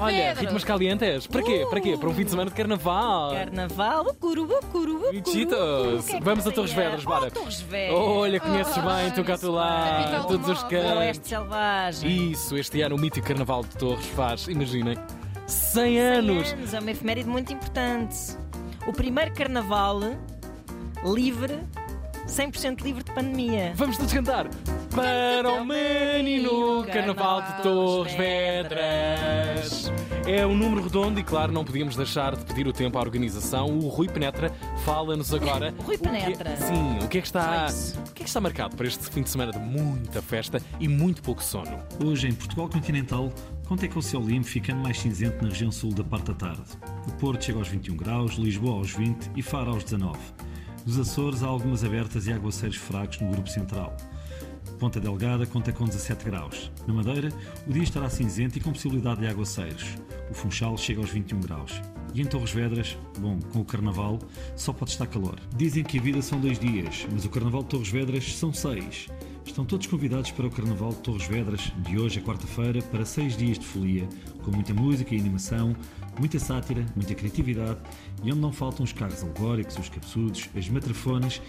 Olha, Pedro. ritmos calientes. Para quê? Para quê? Para um fim de semana de carnaval. Carnaval, bucuru, bucuru, bucuru. O que é Vamos a Torres? Vedras, bora. Oh, Torres Vedras. Olha, conheces bem, tu cá tu lá, todos os cantos. Oeste Selvagem. Isso, este ano o mítico Carnaval de Torres faz, imaginem, 100 100 anos. anos, é uma efeméride muito importante. O primeiro carnaval livre, 100% livre de pandemia. Vamos todos cantar. Para o menino Carnaval de Torres Vedras. É um número redondo e, claro, não podíamos deixar de pedir o tempo à organização. O Rui Penetra fala-nos agora. Rui o que- Penetra. Sim, o que, é que está, o que é que está marcado para este fim de semana de muita festa e muito pouco sono? Hoje, em Portugal continental, conta com o céu limpo, ficando mais cinzento na região sul da parte da tarde. O Porto chega aos 21 graus, Lisboa aos 20 e Faro aos 19. Nos Açores há algumas abertas e aguaceiros fracos no grupo central. Ponta Delgada conta com 17 graus. Na Madeira, o dia estará cinzento e com possibilidade de aguaceiros. O Funchal chega aos 21 graus. E em Torres Vedras, bom, com o Carnaval, só pode estar calor. Dizem que a vida são dois dias, mas o Carnaval de Torres Vedras são seis. Estão todos convidados para o Carnaval de Torres Vedras, de hoje a quarta-feira, para seis dias de folia, com muita música e animação, muita sátira, muita criatividade e onde não faltam os carros alegóricos, os cabeçudos, as matrafones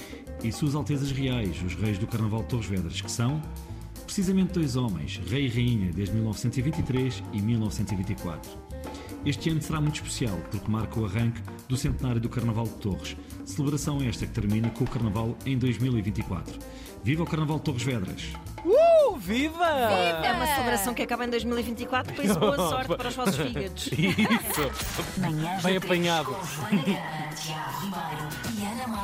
e suas altezas reais, os reis do Carnaval de Torres Vedras, que são precisamente dois homens, rei e rainha, desde 1923 e 1924. Este ano será muito especial porque marca o arranque do centenário do Carnaval de Torres. Celebração esta que termina com o Carnaval em 2024. Viva o Carnaval de Torres Vedras! Uh, viva! É uma celebração que acaba em 2024, por isso boa sorte para os vossos fígados. Isso! Manhãs Bem da Três, apanhado. com Joana Gama, Tiago Ribeiro e Ana Marques.